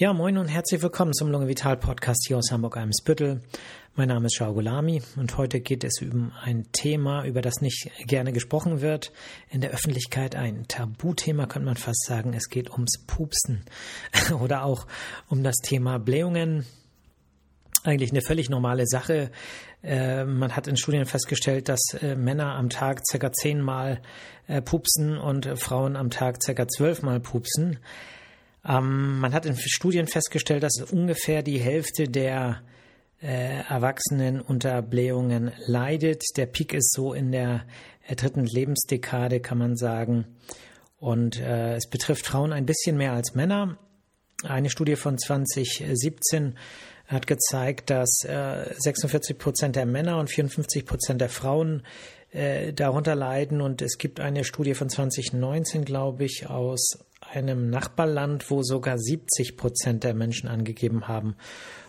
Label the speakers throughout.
Speaker 1: Ja, moin und herzlich willkommen zum Lunge Vital Podcast hier aus Hamburg-Eimsbüttel. Mein Name ist Shao Gulami und heute geht es um ein Thema, über das nicht gerne gesprochen wird. In der Öffentlichkeit ein Tabuthema, könnte man fast sagen. Es geht ums Pupsen oder auch um das Thema Blähungen. Eigentlich eine völlig normale Sache. Äh, man hat in Studien festgestellt, dass äh, Männer am Tag circa zehnmal äh, pupsen und Frauen am Tag circa zwölfmal pupsen. Ähm, man hat in Studien festgestellt, dass ungefähr die Hälfte der äh, Erwachsenen unter Blähungen leidet. Der Peak ist so in der äh, dritten Lebensdekade, kann man sagen. Und äh, es betrifft Frauen ein bisschen mehr als Männer. Eine Studie von 2017 hat gezeigt, dass äh, 46 Prozent der Männer und 54 Prozent der Frauen äh, darunter leiden. Und es gibt eine Studie von 2019, glaube ich, aus einem Nachbarland, wo sogar 70 Prozent der Menschen angegeben haben,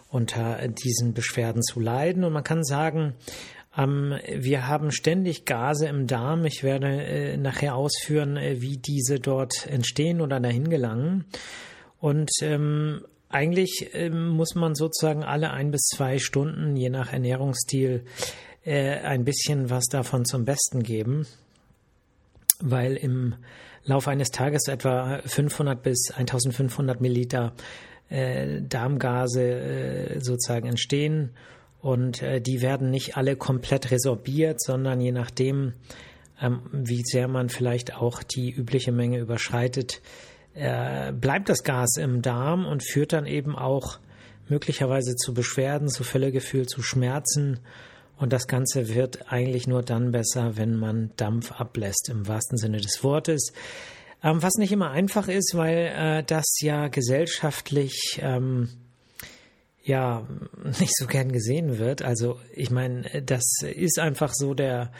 Speaker 1: unter diesen Beschwerden zu leiden. Und man kann sagen, ähm, wir haben ständig Gase im Darm. Ich werde äh, nachher ausführen, äh, wie diese dort entstehen oder dahin gelangen. Und ähm, eigentlich ähm, muss man sozusagen alle ein bis zwei Stunden, je nach Ernährungsstil, äh, ein bisschen was davon zum Besten geben, weil im Laufe eines Tages etwa 500 bis 1500 Milliliter äh, Darmgase äh, sozusagen entstehen und äh, die werden nicht alle komplett resorbiert, sondern je nachdem, ähm, wie sehr man vielleicht auch die übliche Menge überschreitet, äh, bleibt das Gas im Darm und führt dann eben auch möglicherweise zu Beschwerden, zu Völlegefühl, zu Schmerzen. Und das Ganze wird eigentlich nur dann besser, wenn man Dampf ablässt, im wahrsten Sinne des Wortes. Ähm, was nicht immer einfach ist, weil äh, das ja gesellschaftlich ähm, ja nicht so gern gesehen wird. Also ich meine, das ist einfach so der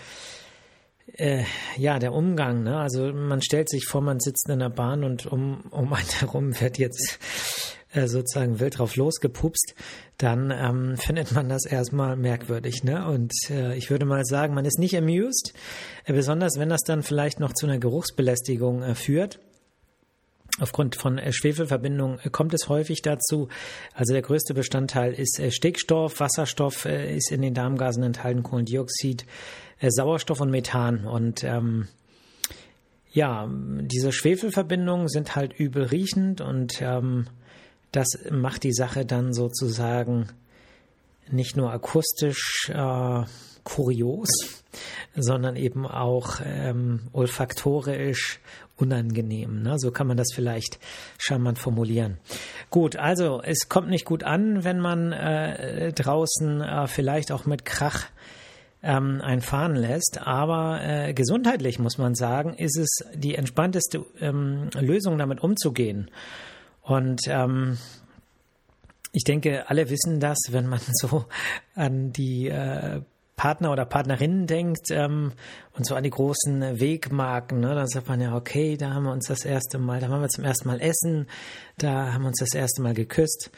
Speaker 1: äh, ja der Umgang. Ne? Also man stellt sich vor, man sitzt in der Bahn und um um einen herum wird jetzt äh, sozusagen wild drauf losgepupst, dann ähm, findet man das erstmal merkwürdig. Ne? Und äh, ich würde mal sagen, man ist nicht amused, äh, besonders wenn das dann vielleicht noch zu einer Geruchsbelästigung äh, führt. Aufgrund von äh, Schwefelverbindungen äh, kommt es häufig dazu. Also der größte Bestandteil ist Stickstoff, Wasserstoff ist in den Darmgasen enthalten, Kohlendioxid, Sauerstoff und Methan. Und ähm, ja, diese Schwefelverbindungen sind halt übel riechend und ähm, das macht die Sache dann sozusagen nicht nur akustisch äh, kurios, sondern eben auch ähm, olfaktorisch unangenehm. Ne? So kann man das vielleicht charmant formulieren. Gut, also es kommt nicht gut an, wenn man äh, draußen äh, vielleicht auch mit Krach ähm, einfahren lässt. Aber äh, gesundheitlich muss man sagen, ist es die entspannteste ähm, Lösung, damit umzugehen. Und ähm, ich denke, alle wissen das, wenn man so an die äh, Partner oder Partnerinnen denkt ähm, und so an die großen Wegmarken, ne, dann sagt man ja, okay, da haben wir uns das erste Mal, da waren wir zum ersten Mal essen, da haben wir uns das erste Mal geküsst.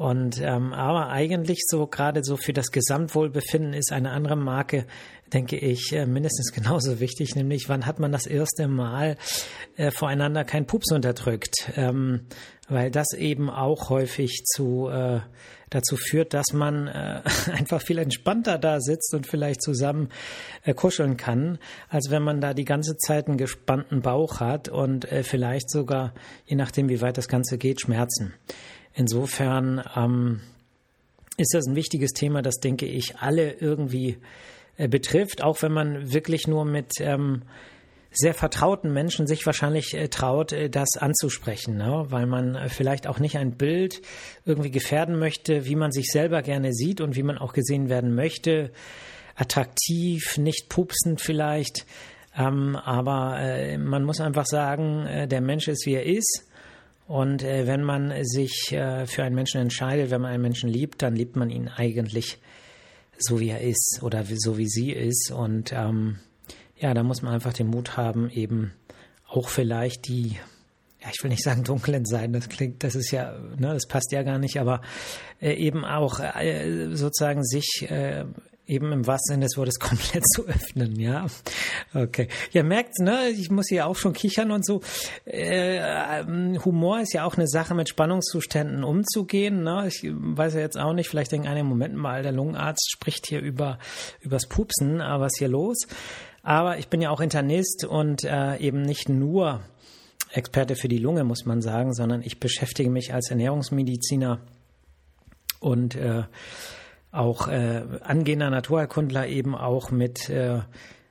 Speaker 1: Und ähm, aber eigentlich so gerade so für das Gesamtwohlbefinden ist eine andere Marke, denke ich, äh, mindestens genauso wichtig, nämlich wann hat man das erste Mal äh, voreinander keinen Pups unterdrückt, ähm, weil das eben auch häufig zu äh, dazu führt, dass man äh, einfach viel entspannter da sitzt und vielleicht zusammen äh, kuscheln kann, als wenn man da die ganze Zeit einen gespannten Bauch hat und äh, vielleicht sogar, je nachdem wie weit das Ganze geht, Schmerzen. Insofern ähm, ist das ein wichtiges Thema, das denke ich alle irgendwie äh, betrifft, auch wenn man wirklich nur mit ähm, sehr vertrauten Menschen sich wahrscheinlich äh, traut, äh, das anzusprechen, ne? weil man äh, vielleicht auch nicht ein Bild irgendwie gefährden möchte, wie man sich selber gerne sieht und wie man auch gesehen werden möchte. Attraktiv, nicht pupsend vielleicht, ähm, aber äh, man muss einfach sagen, äh, der Mensch ist, wie er ist und äh, wenn man sich äh, für einen Menschen entscheidet, wenn man einen Menschen liebt, dann liebt man ihn eigentlich so, wie er ist oder so, wie sie ist. Und ähm, ja, da muss man einfach den Mut haben, eben auch vielleicht die, ja, ich will nicht sagen dunklen Seiten, das klingt, das ist ja, ne, das passt ja gar nicht, aber äh, eben auch äh, sozusagen sich äh, eben im wahrsten Sinne des Wortes komplett zu öffnen, ja. Okay. Ihr merkt, ne, ich muss hier auch schon kichern und so. Äh, ähm, Humor ist ja auch eine Sache, mit Spannungszuständen umzugehen. Ne? Ich weiß ja jetzt auch nicht, vielleicht denken einige Moment mal, der Lungenarzt spricht hier über übers Pupsen, aber was ist hier los? Aber ich bin ja auch Internist und äh, eben nicht nur Experte für die Lunge, muss man sagen, sondern ich beschäftige mich als Ernährungsmediziner und äh, auch äh, angehender Naturerkundler eben auch mit äh,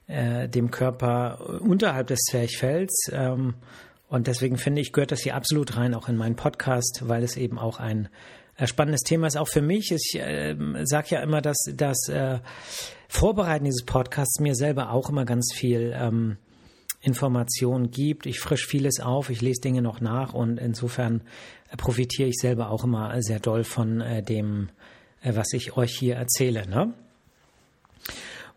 Speaker 1: äh, dem Körper unterhalb des Zwerchfells. Ähm, und deswegen finde ich, gehört das hier absolut rein, auch in meinen Podcast, weil es eben auch ein äh, spannendes Thema ist, auch für mich. Ich äh, sage ja immer, dass das äh, Vorbereiten dieses Podcasts mir selber auch immer ganz viel ähm, Informationen gibt. Ich frisch vieles auf, ich lese Dinge noch nach und insofern äh, profitiere ich selber auch immer sehr doll von äh, dem was ich euch hier erzähle. Ne?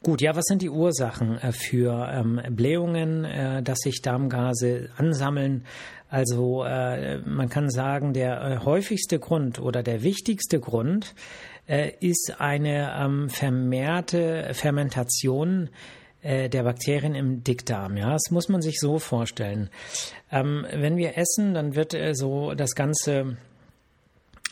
Speaker 1: Gut, ja, was sind die Ursachen äh, für ähm, Blähungen, äh, dass sich Darmgase ansammeln? Also äh, man kann sagen, der äh, häufigste Grund oder der wichtigste Grund äh, ist eine ähm, vermehrte Fermentation der Bakterien im Dickdarm. Ja, das muss man sich so vorstellen. Ähm, wenn wir essen, dann wird so das ganze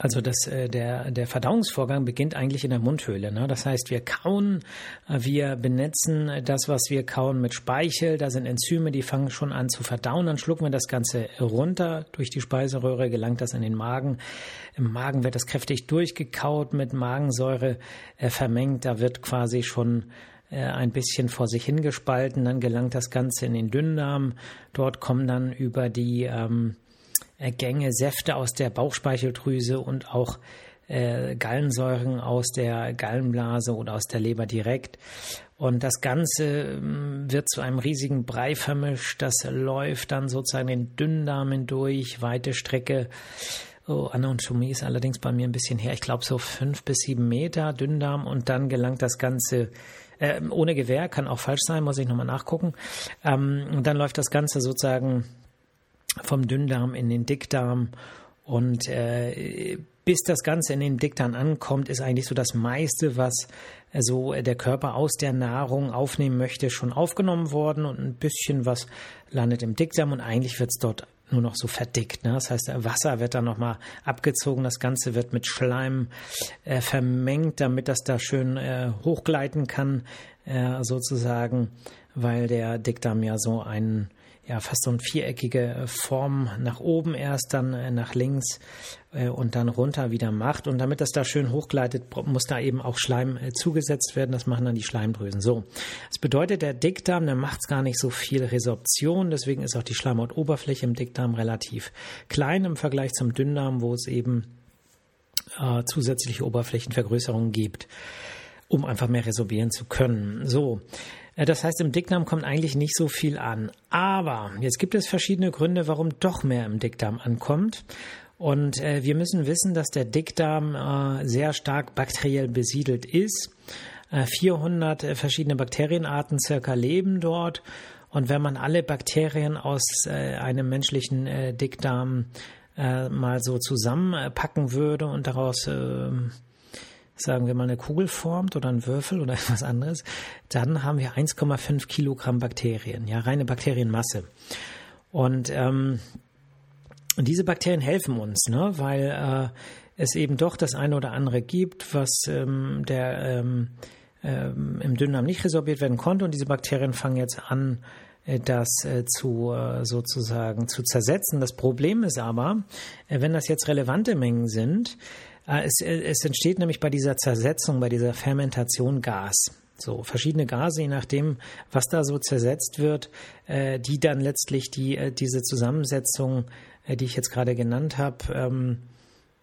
Speaker 1: also das, äh, der, der Verdauungsvorgang beginnt eigentlich in der Mundhöhle. Ne? Das heißt, wir kauen, äh, wir benetzen das, was wir kauen mit Speichel. Da sind Enzyme, die fangen schon an zu verdauen. Dann schlucken wir das Ganze runter. Durch die Speiseröhre gelangt das in den Magen. Im Magen wird das kräftig durchgekaut, mit Magensäure äh, vermengt. Da wird quasi schon ein bisschen vor sich hingespalten. Dann gelangt das Ganze in den Dünndarm. Dort kommen dann über die ähm, Gänge Säfte aus der Bauchspeicheldrüse und auch äh, Gallensäuren aus der Gallenblase oder aus der Leber direkt. Und das Ganze ähm, wird zu einem riesigen Brei vermischt. Das läuft dann sozusagen den Dünndarm hindurch, weite Strecke. Oh, Anatomie ist allerdings bei mir ein bisschen her. Ich glaube so fünf bis sieben Meter Dünndarm und dann gelangt das Ganze äh, ohne Gewehr, kann auch falsch sein, muss ich nochmal nachgucken. Ähm, und dann läuft das Ganze sozusagen vom Dünndarm in den Dickdarm. Und äh, bis das Ganze in den Dickdarm ankommt, ist eigentlich so das meiste, was äh, so der Körper aus der Nahrung aufnehmen möchte, schon aufgenommen worden und ein bisschen was landet im Dickdarm und eigentlich wird es dort nur noch so verdickt. Ne? Das heißt, Wasser wird dann nochmal abgezogen, das Ganze wird mit Schleim äh, vermengt, damit das da schön äh, hochgleiten kann, äh, sozusagen, weil der Dickdarm ja so einen ja fast so eine viereckige äh, Form nach oben erst, dann äh, nach links äh, und dann runter wieder macht. Und damit das da schön hochgleitet, muss da eben auch Schleim zugesetzt werden. Das machen dann die Schleimdrüsen. So, das bedeutet, der Dickdarm, der macht gar nicht so viel Resorption. Deswegen ist auch die Schleimhautoberfläche im Dickdarm relativ klein im Vergleich zum Dünndarm, wo es eben äh, zusätzliche Oberflächenvergrößerungen gibt um einfach mehr resorbieren zu können. So, das heißt, im Dickdarm kommt eigentlich nicht so viel an. Aber jetzt gibt es verschiedene Gründe, warum doch mehr im Dickdarm ankommt. Und äh, wir müssen wissen, dass der Dickdarm äh, sehr stark bakteriell besiedelt ist. Äh, 400 äh, verschiedene Bakterienarten circa leben dort. Und wenn man alle Bakterien aus äh, einem menschlichen Dickdarm mal so zusammenpacken würde und daraus ähm, sagen wir mal, eine Kugel formt oder ein Würfel oder etwas anderes, dann haben wir 1,5 Kilogramm Bakterien, ja, reine Bakterienmasse. Und ähm, diese Bakterien helfen uns, ne, weil äh, es eben doch das eine oder andere gibt, was ähm, der ähm, ähm, im Dünndarm nicht resorbiert werden konnte. Und diese Bakterien fangen jetzt an, äh, das äh, zu äh, sozusagen zu zersetzen. Das Problem ist aber, wenn das jetzt relevante Mengen sind, es, äh, es entsteht nämlich bei dieser Zersetzung, bei dieser Fermentation Gas. So verschiedene Gase, je nachdem, was da so zersetzt wird, äh, die dann letztlich die, diese Zusammensetzung, die ich jetzt gerade genannt habe, ähm,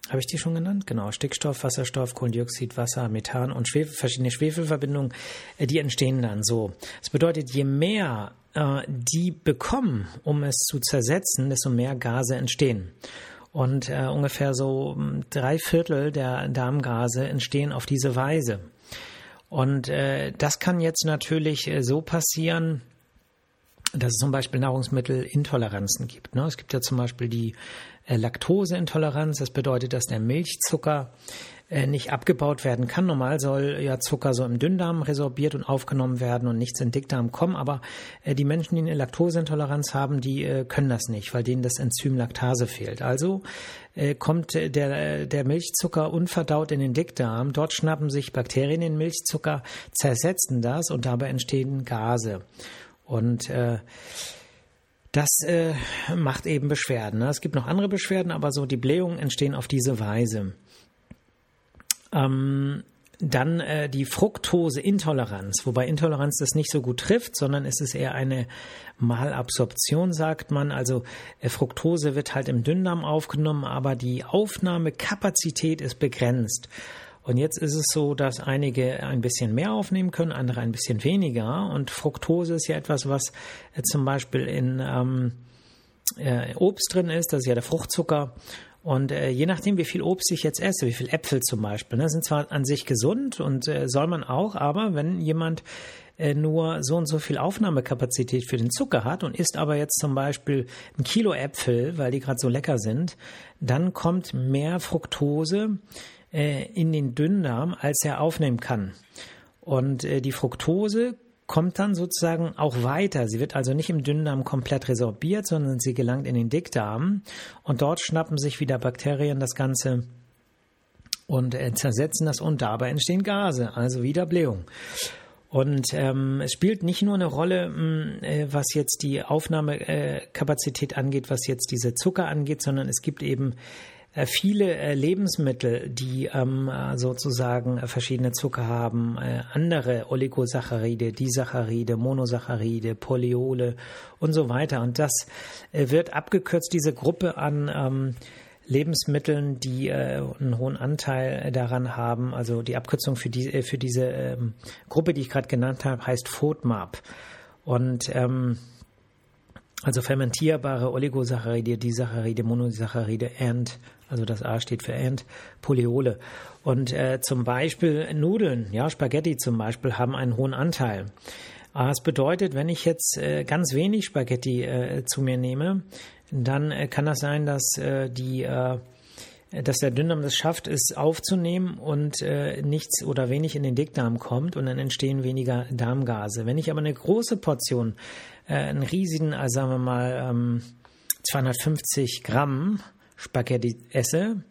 Speaker 1: habe ich die schon genannt? Genau, Stickstoff, Wasserstoff, Kohlendioxid, Wasser, Methan und Schwefel, verschiedene Schwefelverbindungen, die entstehen dann so. Das bedeutet, je mehr äh, die bekommen, um es zu zersetzen, desto mehr Gase entstehen. Und äh, ungefähr so hm, drei Viertel der Darmgase entstehen auf diese Weise. Und äh, das kann jetzt natürlich äh, so passieren, dass es zum Beispiel Nahrungsmittelintoleranzen gibt. Ne? Es gibt ja zum Beispiel die äh, Laktoseintoleranz. Das bedeutet, dass der Milchzucker nicht abgebaut werden kann. Normal soll ja Zucker so im Dünndarm resorbiert und aufgenommen werden und nichts in Dickdarm kommen, aber äh, die Menschen, die eine Laktoseintoleranz haben, die äh, können das nicht, weil denen das Enzym Laktase fehlt. Also kommt der, der Milchzucker unverdaut in den Dickdarm. Dort schnappen sich Bakterien den Milchzucker, zersetzen das und dabei entstehen Gase. Und äh, das äh, macht eben Beschwerden. Ne? Es gibt noch andere Beschwerden, aber so die Blähungen entstehen auf diese Weise. Ähm, dann äh, die Fructoseintoleranz, wobei Intoleranz das nicht so gut trifft, sondern es ist eher eine Malabsorption, sagt man. Also äh, Fructose wird halt im Dünndarm aufgenommen, aber die Aufnahmekapazität ist begrenzt. Und jetzt ist es so, dass einige ein bisschen mehr aufnehmen können, andere ein bisschen weniger. Und Fructose ist ja etwas, was äh, zum Beispiel in ähm, äh, Obst drin ist, das ist ja der Fruchtzucker. Und äh, je nachdem, wie viel Obst ich jetzt esse, wie viel Äpfel zum Beispiel, ne, sind zwar an sich gesund und äh, soll man auch, aber wenn jemand äh, nur so und so viel Aufnahmekapazität für den Zucker hat und isst aber jetzt zum Beispiel ein Kilo Äpfel, weil die gerade so lecker sind, dann kommt mehr Fructose äh, in den Dünndarm, als er aufnehmen kann. Und äh, die Fructose kommt dann sozusagen auch weiter. Sie wird also nicht im Dünndarm komplett resorbiert, sondern sie gelangt in den Dickdarm und dort schnappen sich wieder Bakterien das Ganze und äh, zersetzen das und dabei entstehen Gase, also wieder Blähung. Und ähm, es spielt nicht nur eine Rolle, mm, äh, was jetzt die Aufnahmekapazität angeht, was jetzt diese Zucker angeht, sondern es gibt eben viele äh, Lebensmittel, die ähm, sozusagen verschiedene Zucker haben, äh, andere Oligosaccharide, Disaccharide, Monosaccharide, Polyole und so weiter. Und das wird abgekürzt, diese Gruppe an ähm, Lebensmitteln, die äh, einen hohen Anteil daran haben. Also die Abkürzung für, die, für diese ähm, Gruppe, die ich gerade genannt habe, heißt FODMAP. Und also fermentierbare Oligosaccharide, Disaccharide, Monosaccharide and also das A steht für and, Polyole. Und äh, zum Beispiel Nudeln, ja, Spaghetti zum Beispiel, haben einen hohen Anteil. Das bedeutet, wenn ich jetzt äh, ganz wenig Spaghetti äh, zu mir nehme, dann äh, kann das sein, dass äh, die äh, dass der Dünndarm es schafft, es aufzunehmen und äh, nichts oder wenig in den Dickdarm kommt und dann entstehen weniger Darmgase. Wenn ich aber eine große Portion, äh, einen riesigen, also sagen wir mal ähm, 250 Gramm Spaghetti esse,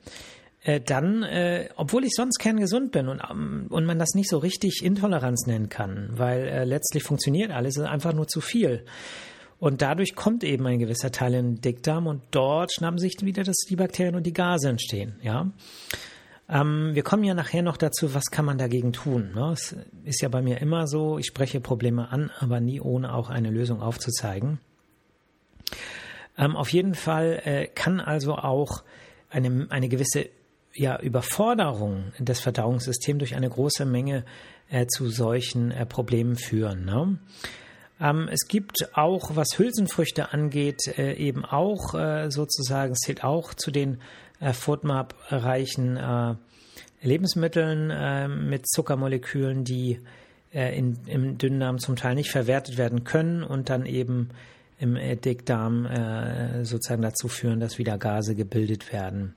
Speaker 1: äh, dann, äh, obwohl ich sonst kerngesund bin und, ähm, und man das nicht so richtig Intoleranz nennen kann, weil äh, letztlich funktioniert alles, ist einfach nur zu viel. Und dadurch kommt eben ein gewisser Teil in den Dickdarm und dort schnappen sich wieder dass die Bakterien und die Gase entstehen. Ja, ähm, wir kommen ja nachher noch dazu, was kann man dagegen tun. Ne? Es ist ja bei mir immer so, ich spreche Probleme an, aber nie ohne auch eine Lösung aufzuzeigen. Ähm, auf jeden Fall äh, kann also auch eine, eine gewisse ja, Überforderung des Verdauungssystems durch eine große Menge äh, zu solchen äh, Problemen führen. Ne? Ähm, es gibt auch, was Hülsenfrüchte angeht, äh, eben auch äh, sozusagen, es zählt auch zu den äh, FODMAP-reichen äh, Lebensmitteln äh, mit Zuckermolekülen, die äh, in, im Dünndarm zum Teil nicht verwertet werden können und dann eben im Dickdarm äh, sozusagen dazu führen, dass wieder Gase gebildet werden.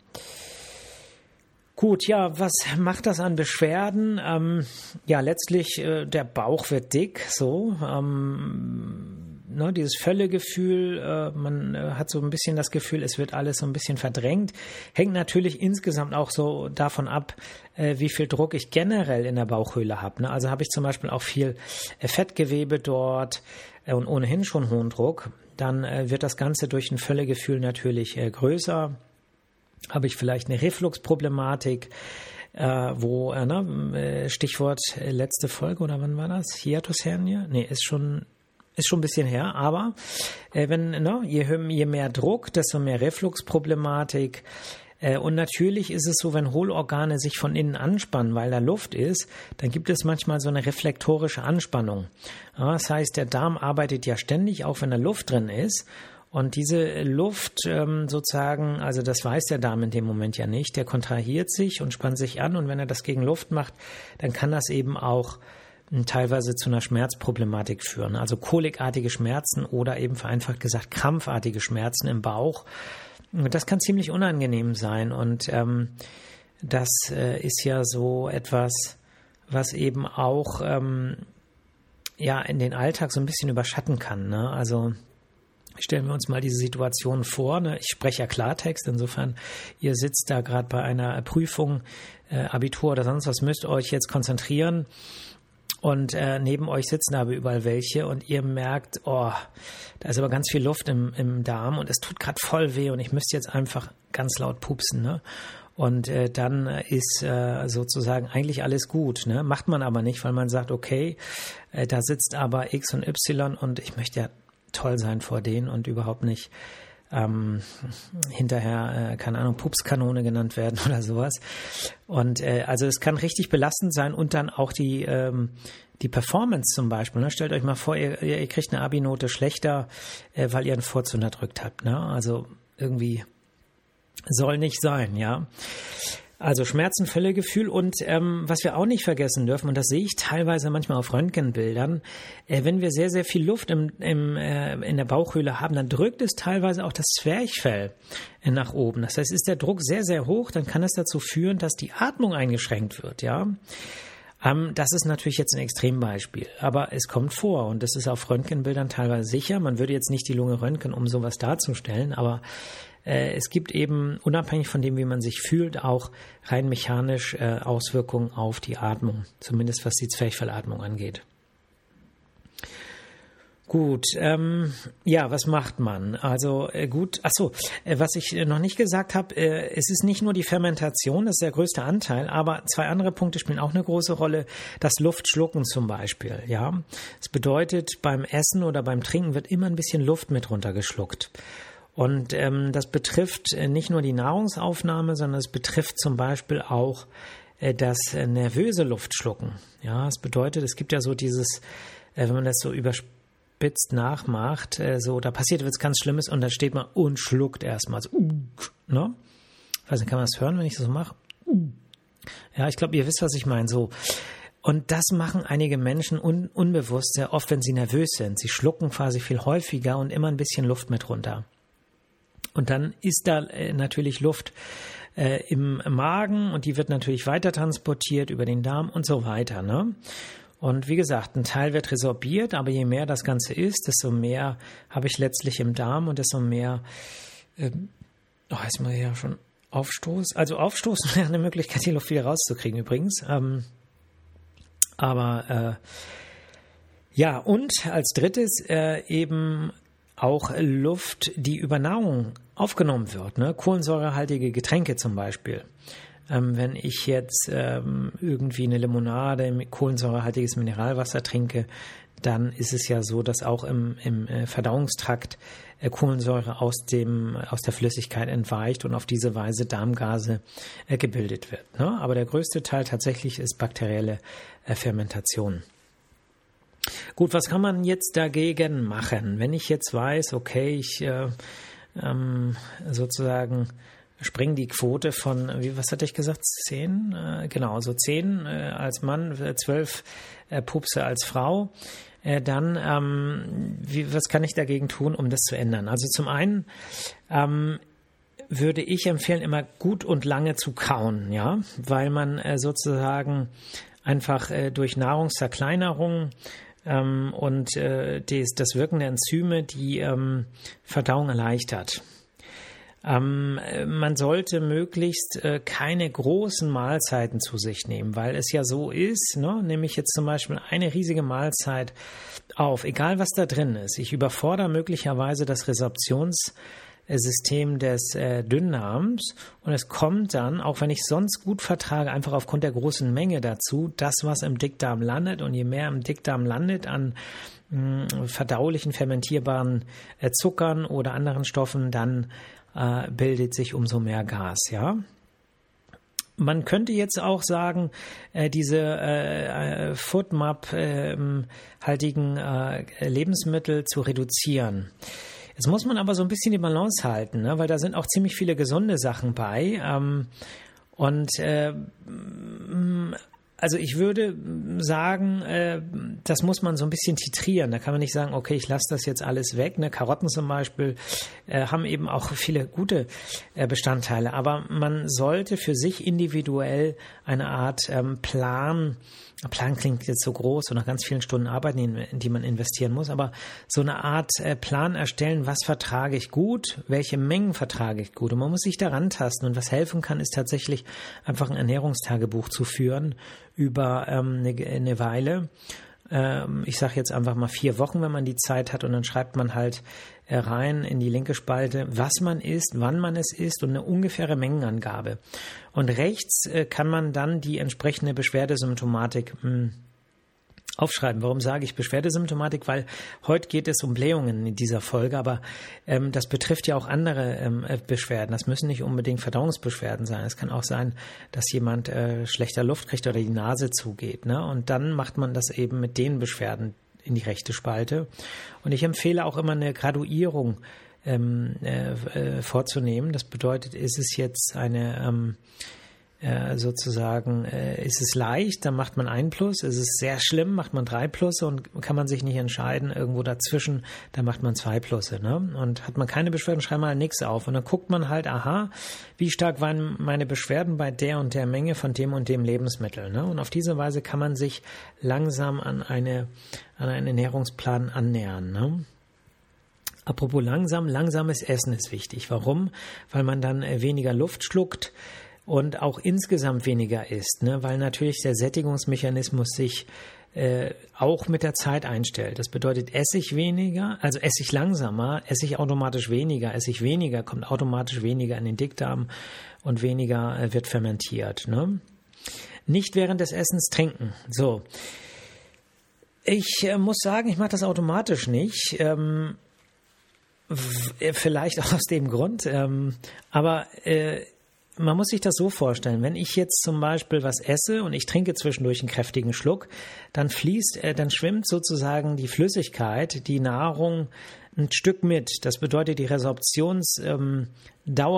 Speaker 1: Gut, ja, was macht das an Beschwerden? Ähm, ja, letztlich äh, der Bauch wird dick, so. Ähm, ne, dieses Völlegefühl, äh, man äh, hat so ein bisschen das Gefühl, es wird alles so ein bisschen verdrängt. Hängt natürlich insgesamt auch so davon ab, äh, wie viel Druck ich generell in der Bauchhöhle habe. Ne? Also habe ich zum Beispiel auch viel äh, Fettgewebe dort äh, und ohnehin schon hohen Druck, dann wird das Ganze durch ein Völlegefühl natürlich größer habe ich vielleicht eine Refluxproblematik, äh, wo, äh, ne, äh, Stichwort äh, letzte Folge oder wann war das? Hiatushernie? Nee, ist schon, ist schon ein bisschen her, aber äh, wenn, ne, je, je mehr Druck, desto mehr Refluxproblematik. Äh, und natürlich ist es so, wenn Hohlorgane sich von innen anspannen, weil da Luft ist, dann gibt es manchmal so eine reflektorische Anspannung. Das heißt, der Darm arbeitet ja ständig, auch wenn da Luft drin ist. Und diese Luft ähm, sozusagen, also das weiß der Darm in dem Moment ja nicht, der kontrahiert sich und spannt sich an und wenn er das gegen Luft macht, dann kann das eben auch teilweise zu einer Schmerzproblematik führen. Also kolikartige Schmerzen oder eben vereinfacht gesagt krampfartige Schmerzen im Bauch. Das kann ziemlich unangenehm sein und ähm, das äh, ist ja so etwas, was eben auch ähm, ja in den Alltag so ein bisschen überschatten kann. Ne? Also stellen wir uns mal diese Situation vor. Ne? Ich spreche ja Klartext, insofern ihr sitzt da gerade bei einer Prüfung, äh, Abitur oder sonst was, müsst euch jetzt konzentrieren und äh, neben euch sitzen aber überall welche und ihr merkt, oh, da ist aber ganz viel Luft im, im Darm und es tut gerade voll weh und ich müsste jetzt einfach ganz laut pupsen. Ne? Und äh, dann ist äh, sozusagen eigentlich alles gut. Ne? Macht man aber nicht, weil man sagt, okay, äh, da sitzt aber X und Y und ich möchte ja toll sein vor denen und überhaupt nicht ähm, hinterher, äh, keine Ahnung, Pupskanone genannt werden oder sowas. Und äh, also es kann richtig belastend sein und dann auch die, ähm, die Performance zum Beispiel. Ne? Stellt euch mal vor, ihr, ihr kriegt eine Abi-Note schlechter, äh, weil ihr einen Furz unterdrückt habt. Ne? Also irgendwie soll nicht sein, ja. Also Schmerzenfällegefühl und ähm, was wir auch nicht vergessen dürfen, und das sehe ich teilweise manchmal auf Röntgenbildern, äh, wenn wir sehr, sehr viel Luft im, im, äh, in der Bauchhöhle haben, dann drückt es teilweise auch das Zwerchfell äh, nach oben. Das heißt, ist der Druck sehr, sehr hoch, dann kann es dazu führen, dass die Atmung eingeschränkt wird, ja. Ähm, das ist natürlich jetzt ein Extrembeispiel, aber es kommt vor und das ist auf Röntgenbildern teilweise sicher. Man würde jetzt nicht die Lunge röntgen, um sowas darzustellen, aber es gibt eben, unabhängig von dem, wie man sich fühlt, auch rein mechanisch äh, Auswirkungen auf die Atmung, zumindest was die Zwerchfellatmung angeht. Gut, ähm, ja, was macht man? Also äh, gut, ach so, äh, was ich noch nicht gesagt habe, äh, es ist nicht nur die Fermentation, das ist der größte Anteil, aber zwei andere Punkte spielen auch eine große Rolle. Das Luftschlucken zum Beispiel, ja. Es bedeutet, beim Essen oder beim Trinken wird immer ein bisschen Luft mit runtergeschluckt. Und ähm, das betrifft äh, nicht nur die Nahrungsaufnahme, sondern es betrifft zum Beispiel auch äh, das äh, nervöse Luftschlucken. Ja, es bedeutet, es gibt ja so dieses, äh, wenn man das so überspitzt nachmacht, äh, so da passiert was ganz Schlimmes und dann steht man und schluckt erstmal. So, uh, ne? Ich weiß nicht, kann man das hören, wenn ich das so mache? Uh. Ja, ich glaube, ihr wisst, was ich meine. So. Und das machen einige Menschen un unbewusst sehr oft, wenn sie nervös sind. Sie schlucken quasi viel häufiger und immer ein bisschen Luft mit runter. Und dann ist da äh, natürlich Luft äh, im Magen und die wird natürlich weiter transportiert über den Darm und so weiter. Ne? Und wie gesagt, ein Teil wird resorbiert, aber je mehr das Ganze ist, desto mehr habe ich letztlich im Darm und desto mehr, äh, oh, jetzt mal ja schon Aufstoß. Also Aufstoßen wäre eine Möglichkeit, die Luft wieder rauszukriegen übrigens. Ähm, aber äh, ja, und als drittes äh, eben auch Luft, die über Nahrung aufgenommen wird. Ne? Kohlensäurehaltige Getränke zum Beispiel. Ähm, wenn ich jetzt ähm, irgendwie eine Limonade, kohlensäurehaltiges Mineralwasser trinke, dann ist es ja so, dass auch im, im äh, Verdauungstrakt äh, Kohlensäure aus, dem, aus der Flüssigkeit entweicht und auf diese Weise Darmgase äh, gebildet wird. Ne? Aber der größte Teil tatsächlich ist bakterielle Fermentation. Gut, was kann man jetzt dagegen machen? Wenn ich jetzt weiß, okay, ich äh, ähm, sozusagen springe die Quote von, wie, was hatte ich gesagt, zehn? Äh, genau, so zehn äh, als Mann, äh, zwölf äh, Pupse als Frau. Äh, dann, ähm, wie, was kann ich dagegen tun, um das zu ändern? Also zum einen ähm, würde ich empfehlen, immer gut und lange zu kauen, ja, weil man äh, sozusagen einfach durch Nahrungszerkleinerung ähm, und äh, des, das Wirken der Enzyme die ähm, Verdauung erleichtert. Ähm, man sollte möglichst äh, keine großen Mahlzeiten zu sich nehmen, weil es ja so ist, ne, nehme ich jetzt zum Beispiel eine riesige Mahlzeit auf, egal was da drin ist. Ich überfordere möglicherweise das Resorptions- System des äh, Dünndarms und es kommt dann, auch wenn ich sonst gut vertrage, einfach aufgrund der großen Menge dazu, das, was im Dickdarm landet und je mehr im Dickdarm landet an mh, hm, verdaulichen, fermentierbaren äh, Zuckern oder anderen Stoffen, dann äh, bildet sich umso mehr Gas, ja. Man könnte jetzt auch sagen, äh, diese äh, äh FODMAP-haltigen ähm, äh, Lebensmittel zu reduzieren. Jetzt muss man aber so ein bisschen die Balance halten, ne? weil da sind auch ziemlich viele gesunde Sachen bei. Ähm, und äh, also ich würde sagen, äh, das muss man so ein bisschen titrieren. Da kann man nicht sagen, okay, ich lasse das jetzt alles weg. Ne? Karotten zum Beispiel äh, haben eben auch viele gute äh, Bestandteile. Aber man sollte für sich individuell eine Art ähm, Plan Plan klingt jetzt so groß und nach ganz vielen Stunden Arbeit, in die man investieren muss, aber so eine Art äh, Plan erstellen, was vertrage ich gut, welche Mengen vertrage ich gut. Und man muss sich daran tasten. Und was helfen kann, ist tatsächlich einfach ein Ernährungstagebuch zu führen über ähm, eine, eine Weile ähm, ich sage jetzt einfach mal vier Wochen, wenn man die Zeit hat und dann schreibt man halt rein in die linke Spalte, was man isst, wann man es isst und eine ungefähre Mengenangabe. Und rechts äh, kann man dann die entsprechende Beschwerdesymptomatik hm, aufschreiben. Warum sage ich Beschwerdesymptomatik? Weil heute geht es um Blähungen in dieser Folge, aber ähm, das betrifft ja auch andere ähm, äh, Beschwerden. Das müssen nicht unbedingt Verdauungsbeschwerden sein. Es kann auch sein, dass jemand äh, schlechter Luft kriegt oder die Nase zugeht. Ne? Und dann macht man das eben mit den Beschwerden in die rechte Spalte. Und ich empfehle auch immer eine Graduierung ähm, äh, äh, vorzunehmen. Das bedeutet, ist es jetzt eine ähm, äh, sozusagen, äh, ist es leicht, dann macht man ein Plus, ist es sehr schlimm, macht man drei Plusse und kann man sich nicht entscheiden, irgendwo dazwischen, da macht man zwei Plusse. Ne? Und hat man keine Beschwerden, schreibt man halt nichts auf. Und dann guckt man halt, aha, wie stark waren meine Beschwerden bei der und der Menge von dem und dem Lebensmittel. Ne? Und auf diese Weise kann man sich langsam an, eine, an einen Ernährungsplan annähern. Ne? Apropos langsam, langsames Essen ist wichtig. Warum? Weil man dann äh, weniger Luft schluckt, und auch insgesamt weniger isst, ne? weil natürlich der Sättigungsmechanismus sich äh, auch mit der Zeit einstellt. Das bedeutet, esse ich weniger, also esse ich langsamer, esse ich automatisch weniger, esse ich weniger, kommt automatisch weniger in den Dickdarm und weniger äh, wird fermentiert. Ne? Nicht während des Essens trinken. So. Ich äh, muss sagen, ich mache das automatisch nicht. Ähm, vielleicht auch aus dem Grund. Ähm, aber äh, man muss sich das so vorstellen, wenn ich jetzt zum Beispiel was esse und ich trinke zwischendurch einen kräftigen Schluck, dann fließt, äh, dann schwimmt sozusagen die Flüssigkeit, die Nahrung ein Stück mit. Das bedeutet, die Resorptionsdauer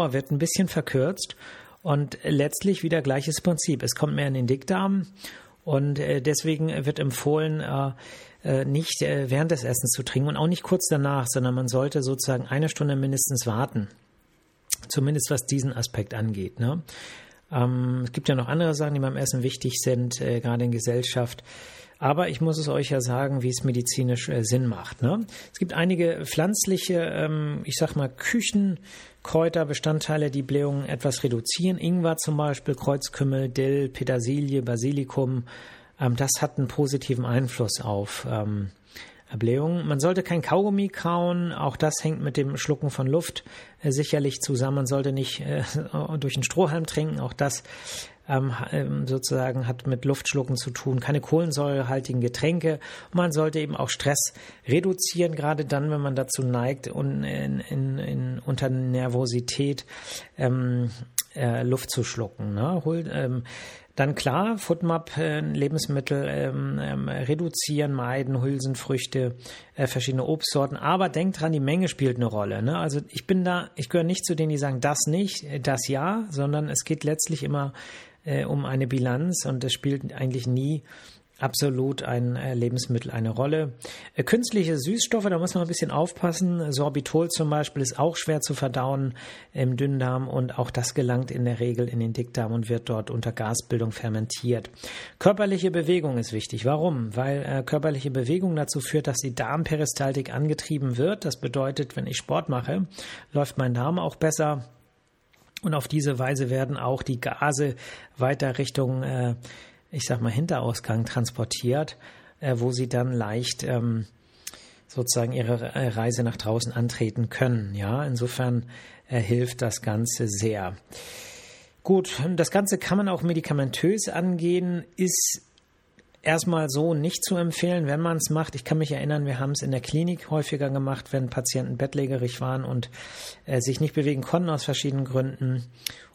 Speaker 1: ähm, wird ein bisschen verkürzt und letztlich wieder gleiches Prinzip. Es kommt mehr in den Dickdarm und äh, deswegen wird empfohlen, äh, äh nicht äh, während des Essens zu trinken und auch nicht kurz danach, sondern man sollte sozusagen eine Stunde mindestens warten. Zumindest was diesen Aspekt angeht. Ne? Ähm, es gibt ja noch andere Sachen, die beim Essen wichtig sind, äh, gerade in Gesellschaft. Aber ich muss es euch ja sagen, wie es medizinisch äh, Sinn macht. Ne? Es gibt einige pflanzliche, ähm, ich sag mal, Küchenkräuterbestandteile, die Blähungen etwas reduzieren. Ingwer zum Beispiel, Kreuzkümmel, Dill, Petersilie, Basilikum. Ähm, das hat einen positiven Einfluss auf ähm, Blähungen. Man sollte kein Kaugummi kauen, auch das hängt mit dem Schlucken von Luft äh, sicherlich zusammen. Man sollte nicht äh, durch einen Strohhalm trinken, auch das ähm, ähm, sozusagen hat mit Luftschlucken zu tun. Keine kohlensäurehaltigen Getränke. Man sollte eben auch Stress reduzieren, gerade dann, wenn man dazu neigt, un, in, in, in, unter Nervosität ähm, äh, Luft zu schlucken. Ne? Hol, ähm, dann klar, FODMAP, äh, Lebensmittel ähm, ähm, reduzieren, meiden, Hülsenfrüchte, äh, verschiedene Obstsorten. Aber denkt dran, die Menge spielt eine Rolle. Ne? Also ich bin da, ich gehöre nicht zu denen, die sagen, das nicht, äh, das ja, sondern es geht letztlich immer äh, um eine Bilanz und es spielt eigentlich nie absolut ein äh, Lebensmittel eine Rolle. Äh, künstliche Süßstoffe, da muss man ein bisschen aufpassen. Sorbitol zum Beispiel ist auch schwer zu verdauen im Dünndarm und auch das gelangt in der Regel in den Dickdarm und wird dort unter Gasbildung fermentiert. Körperliche Bewegung ist wichtig. Warum? Weil äh, körperliche Bewegung dazu führt, dass die Darmperistaltik angetrieben wird. Das bedeutet, wenn ich Sport mache, läuft mein Darm auch besser. Und auf diese Weise werden auch die Gase weiter Richtung äh, ich sag mal, Hinterausgang transportiert, äh, wo sie dann leicht ähm, sozusagen ihre äh, Reise nach draußen antreten können. Ja, insofern äh, hilft das Ganze sehr. Gut, das Ganze kann man auch medikamentös angehen, ist erstmal so nicht zu empfehlen, wenn man es macht. Ich kann mich erinnern, wir haben es in der Klinik häufiger gemacht, wenn Patienten bettlägerig waren und äh, sich nicht bewegen konnten aus verschiedenen Gründen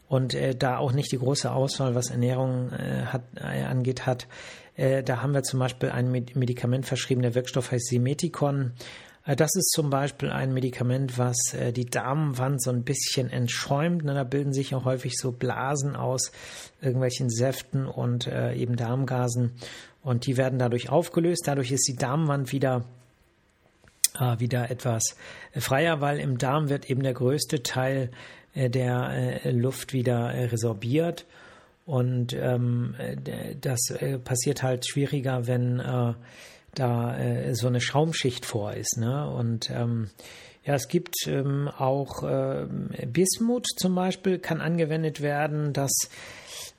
Speaker 1: und äh, da auch nicht die große Auswahl, was Ernährung äh, hat, äh, angeht, hat. Äh, da haben wir zum Beispiel ein Medikament verschrieben, der Wirkstoff heißt Simeticon. Äh, das ist zum Beispiel ein Medikament, was äh, die Darmwand so ein bisschen entschäumt. Ne? Da bilden sich ja häufig so Blasen aus irgendwelchen Säften und eben Darmgasen und die werden dadurch aufgelöst. Dadurch ist die Darmwand wieder wieder etwas freier, weil im Darm wird eben der größte Teil der Luft wieder resorbiert. Und ähm, das passiert halt schwieriger, wenn äh, da äh, so eine Schaumschicht vor ist. Ne? Und ähm, ja, es gibt ähm, auch äh, Bismut zum Beispiel, kann angewendet werden. Das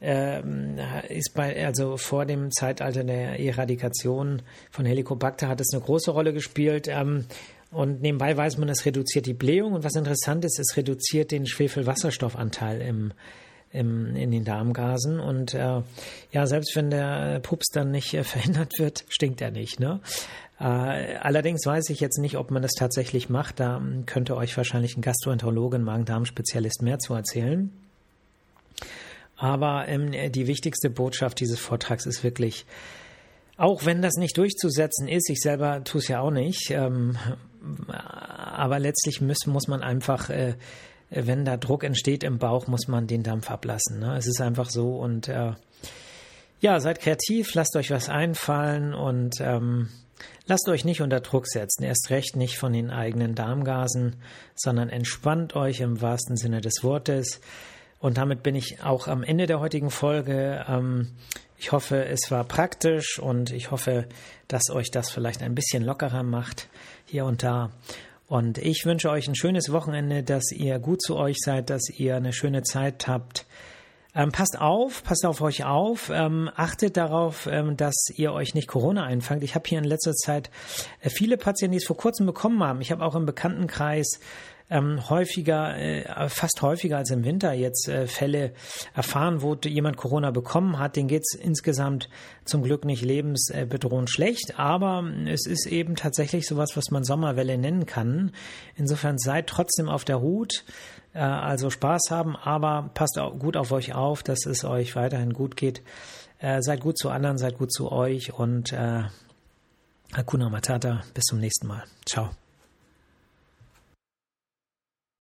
Speaker 1: ähm, ist bei, also vor dem Zeitalter der Eradikation von Helicobacter hat es eine große Rolle gespielt. Ähm, und nebenbei weiß man, es reduziert die Blähung. Und was interessant ist, es reduziert den Schwefelwasserstoffanteil im im, in den Darmgasen. Und äh, ja, selbst wenn der Pups dann nicht äh, verhindert wird, stinkt er nicht. Ne? Äh, allerdings weiß ich jetzt nicht, ob man das tatsächlich macht. Da könnte euch wahrscheinlich ein Gastroenterologe, ein Magen-Darm-Spezialist mehr zu erzählen. Aber ähm, die wichtigste Botschaft dieses Vortrags ist wirklich, auch wenn das nicht durchzusetzen ist, ich selber tue es ja auch nicht, ähm, aber letztlich muss, muss man einfach äh, wenn da Druck entsteht im Bauch, muss man den Dampf ablassen. Ne? Es ist einfach so und äh, ja, seid kreativ, lasst euch was einfallen und ähm, lasst euch nicht unter Druck setzen. Erst recht nicht von den eigenen Darmgasen, sondern entspannt euch im wahrsten Sinne des Wortes. Und damit bin ich auch am Ende der heutigen Folge. Ähm, ich hoffe, es war praktisch und ich hoffe, dass euch das vielleicht ein bisschen lockerer macht hier und da. Und ich wünsche euch ein schönes Wochenende, dass ihr gut zu euch seid, dass ihr eine schöne Zeit habt. Ähm, passt auf, passt auf euch auf, ähm, achtet darauf, ähm, dass ihr euch nicht Corona einfangt. Ich habe hier in letzter Zeit äh, viele Patienten, die es vor kurzem bekommen haben. Ich habe auch im Bekanntenkreis ähm, häufiger, äh, fast häufiger als im Winter jetzt äh, Fälle erfahren, wo jemand Corona bekommen hat. Den geht's insgesamt zum Glück nicht lebensbedrohend schlecht, aber es ist eben tatsächlich sowas, was man Sommerwelle nennen kann. Insofern seid trotzdem auf der Hut, äh, also Spaß haben, aber passt auch gut auf euch auf, dass es euch weiterhin gut geht. Äh, seid gut zu anderen, seid gut zu euch und äh, Hakuna Matata. Bis zum nächsten Mal. Ciao.